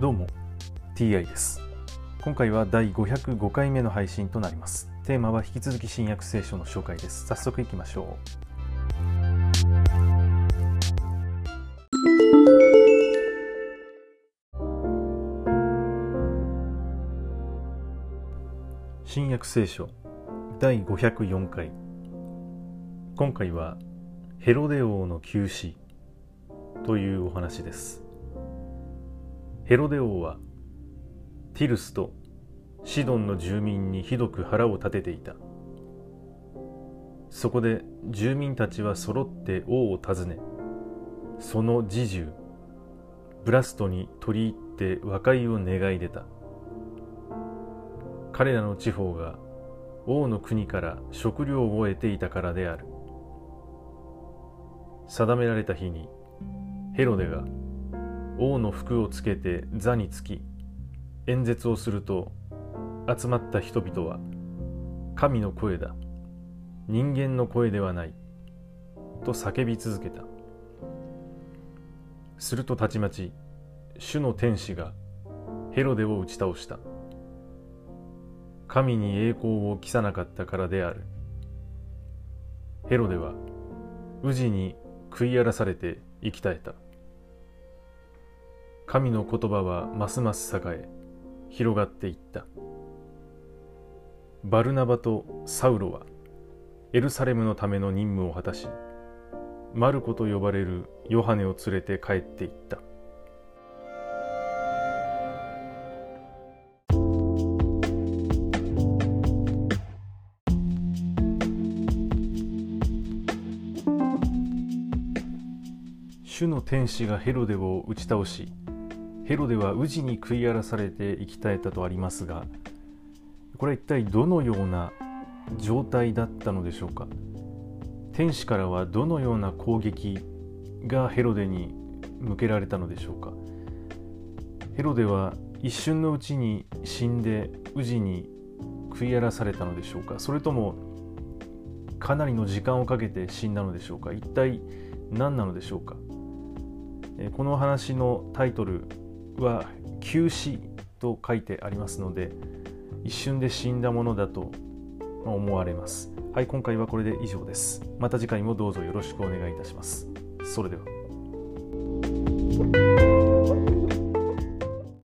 どうも TI です。今回は第505回目の配信となります。テーマは引き続き新約聖書の紹介です。早速いきましょう。新約聖書第504回。今回はヘロデ王の急死というお話です。ヘロデ王はティルスとシドンの住民にひどく腹を立てていた。そこで住民たちは揃って王を訪ねその侍従ブラストに取り入って和解を願い出た。彼らの地方が王の国から食料を得ていたからである。定められた日にヘロデが王の服をつけて座につき演説をすると集まった人々は神の声だ人間の声ではないと叫び続けた。するとたちまち主の天使がヘロデを打ち倒した。神に栄光を期さなかったからである。ヘロデは宇治に食い荒らされて生き絶えた。神の言葉はますます栄え広がっていった。バルナバとサウロはエルサレムのための任務を果たしマルコと呼ばれるヨハネを連れて帰っていった。主の天使がヘロデを打ち倒しヘロデは宇治に食い荒らされて生き絶えたとありますがこれは一体どのような状態だったのでしょうか？天使からはどのような攻撃がヘロデに向けられたのでしょうか？ヘロデは一瞬のうちに死んで宇治に食い荒らされたのでしょうか？それともかなりの時間をかけて死んだのでしょうか？一体何なのでしょうか？この話のタイトルは急死と書いてありますので一瞬で死んだものだと思われます。はい今回はこれで以上です。また次回もどうぞよろしくお願いいたします。それでは。